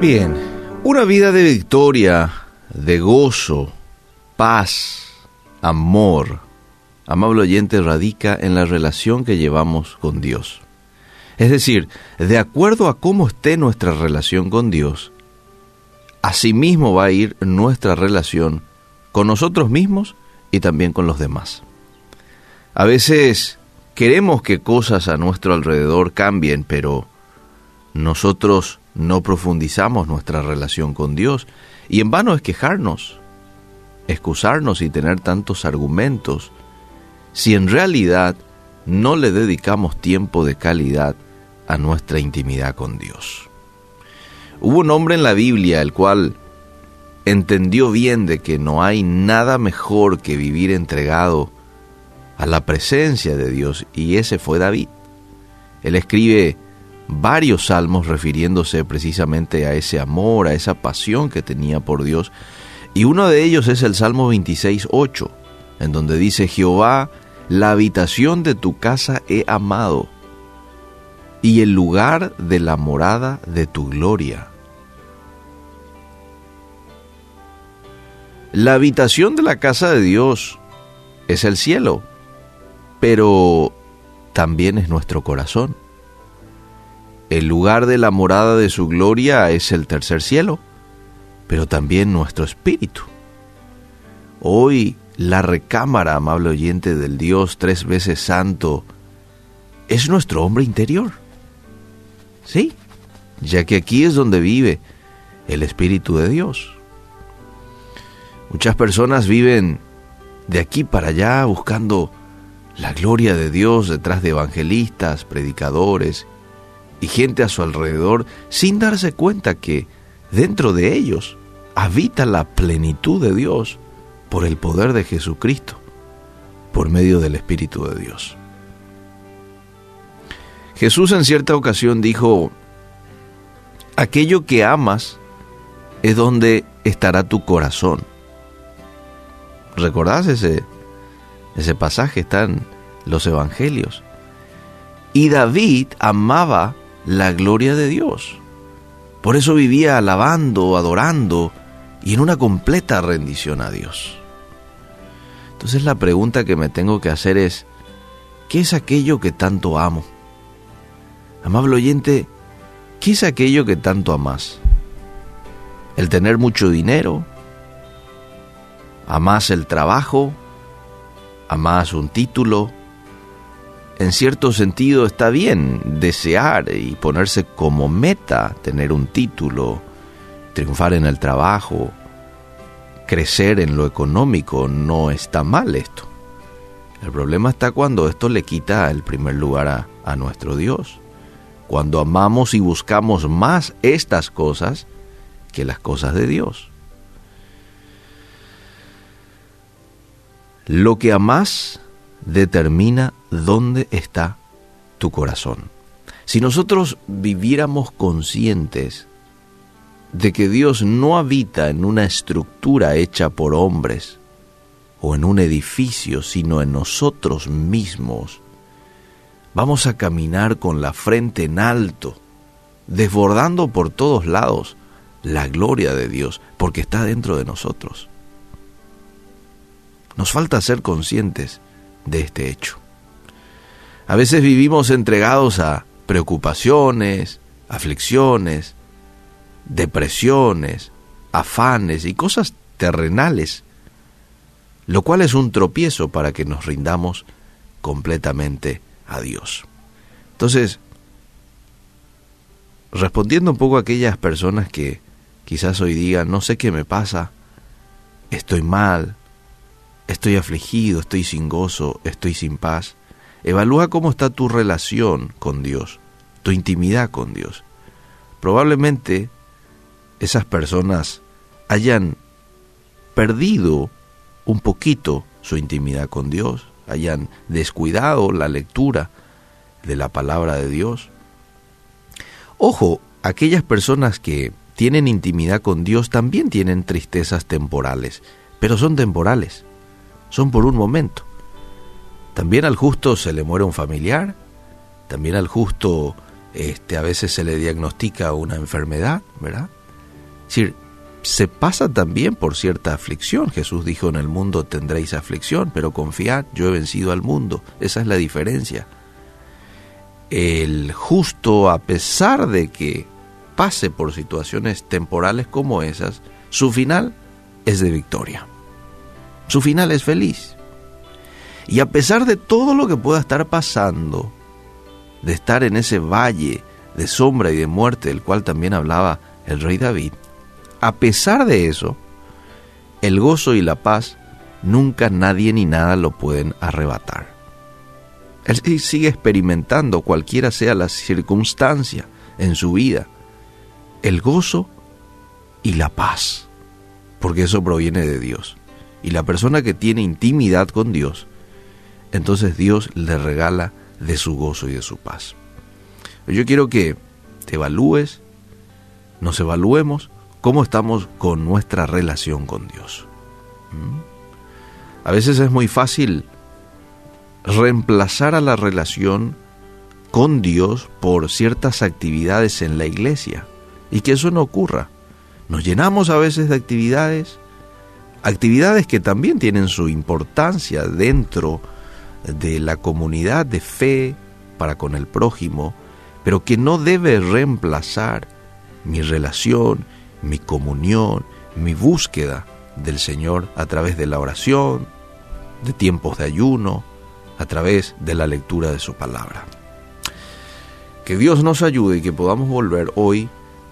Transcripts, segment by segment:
Bien, una vida de victoria, de gozo, paz, amor, amable oyente, radica en la relación que llevamos con Dios. Es decir, de acuerdo a cómo esté nuestra relación con Dios, asimismo va a ir nuestra relación con nosotros mismos y también con los demás. A veces queremos que cosas a nuestro alrededor cambien, pero nosotros no profundizamos nuestra relación con Dios y en vano es quejarnos, excusarnos y tener tantos argumentos si en realidad no le dedicamos tiempo de calidad a nuestra intimidad con Dios. Hubo un hombre en la Biblia el cual entendió bien de que no hay nada mejor que vivir entregado a la presencia de Dios y ese fue David. Él escribe varios salmos refiriéndose precisamente a ese amor, a esa pasión que tenía por Dios. Y uno de ellos es el Salmo 26, 8, en donde dice, Jehová, la habitación de tu casa he amado, y el lugar de la morada de tu gloria. La habitación de la casa de Dios es el cielo, pero también es nuestro corazón. El lugar de la morada de su gloria es el tercer cielo, pero también nuestro espíritu. Hoy la recámara, amable oyente del Dios tres veces santo, es nuestro hombre interior. Sí, ya que aquí es donde vive el Espíritu de Dios. Muchas personas viven de aquí para allá buscando la gloria de Dios detrás de evangelistas, predicadores y gente a su alrededor sin darse cuenta que dentro de ellos habita la plenitud de Dios por el poder de Jesucristo, por medio del Espíritu de Dios. Jesús en cierta ocasión dijo, aquello que amas es donde estará tu corazón. ¿Recordás ese, ese pasaje? Está en los evangelios. Y David amaba la gloria de Dios. Por eso vivía alabando, adorando y en una completa rendición a Dios. Entonces la pregunta que me tengo que hacer es, ¿qué es aquello que tanto amo? Amable oyente, ¿qué es aquello que tanto amas? ¿El tener mucho dinero? ¿Amás el trabajo? ¿Amás un título? En cierto sentido está bien desear y ponerse como meta tener un título, triunfar en el trabajo, crecer en lo económico, no está mal esto. El problema está cuando esto le quita el primer lugar a, a nuestro Dios, cuando amamos y buscamos más estas cosas que las cosas de Dios. Lo que amas determina dónde está tu corazón. Si nosotros viviéramos conscientes de que Dios no habita en una estructura hecha por hombres o en un edificio, sino en nosotros mismos, vamos a caminar con la frente en alto, desbordando por todos lados la gloria de Dios, porque está dentro de nosotros. Nos falta ser conscientes de este hecho. A veces vivimos entregados a preocupaciones, aflicciones, depresiones, afanes y cosas terrenales, lo cual es un tropiezo para que nos rindamos completamente a Dios. Entonces, respondiendo un poco a aquellas personas que quizás hoy digan, no sé qué me pasa, estoy mal, estoy afligido, estoy sin gozo, estoy sin paz. Evalúa cómo está tu relación con Dios, tu intimidad con Dios. Probablemente esas personas hayan perdido un poquito su intimidad con Dios, hayan descuidado la lectura de la palabra de Dios. Ojo, aquellas personas que tienen intimidad con Dios también tienen tristezas temporales, pero son temporales son por un momento. También al justo se le muere un familiar, también al justo este, a veces se le diagnostica una enfermedad, ¿verdad? Es decir, se pasa también por cierta aflicción. Jesús dijo, en el mundo tendréis aflicción, pero confiad, yo he vencido al mundo. Esa es la diferencia. El justo, a pesar de que pase por situaciones temporales como esas, su final es de victoria. Su final es feliz. Y a pesar de todo lo que pueda estar pasando, de estar en ese valle de sombra y de muerte del cual también hablaba el rey David, a pesar de eso, el gozo y la paz nunca nadie ni nada lo pueden arrebatar. Él sigue experimentando cualquiera sea la circunstancia en su vida, el gozo y la paz, porque eso proviene de Dios. Y la persona que tiene intimidad con Dios, entonces Dios le regala de su gozo y de su paz. Yo quiero que te evalúes, nos evaluemos cómo estamos con nuestra relación con Dios. ¿Mm? A veces es muy fácil reemplazar a la relación con Dios por ciertas actividades en la iglesia y que eso no ocurra. Nos llenamos a veces de actividades, actividades que también tienen su importancia dentro de la comunidad de fe para con el prójimo, pero que no debe reemplazar mi relación, mi comunión, mi búsqueda del Señor a través de la oración, de tiempos de ayuno, a través de la lectura de su palabra. Que Dios nos ayude y que podamos volver hoy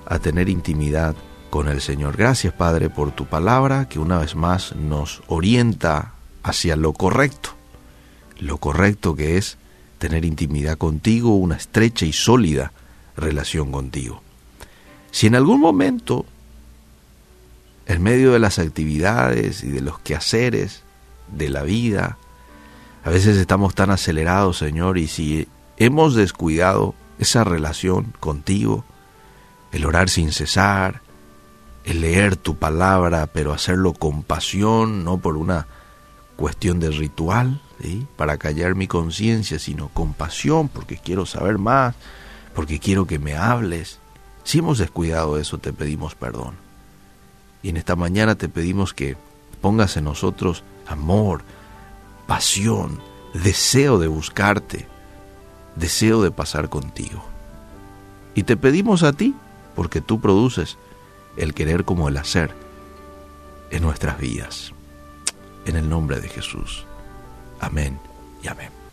a tener intimidad con el Señor. Gracias Padre por tu palabra que una vez más nos orienta hacia lo correcto, lo correcto que es tener intimidad contigo, una estrecha y sólida relación contigo. Si en algún momento, en medio de las actividades y de los quehaceres de la vida, a veces estamos tan acelerados, Señor, y si hemos descuidado esa relación contigo, el orar sin cesar, el leer tu palabra, pero hacerlo con pasión, no por una cuestión de ritual, para callar mi conciencia, sino con pasión, porque quiero saber más, porque quiero que me hables. Si hemos descuidado eso, te pedimos perdón. Y en esta mañana te pedimos que pongas en nosotros amor, pasión, deseo de buscarte, deseo de pasar contigo. Y te pedimos a ti porque tú produces el querer como el hacer en nuestras vidas. En el nombre de Jesús. Amén y amén.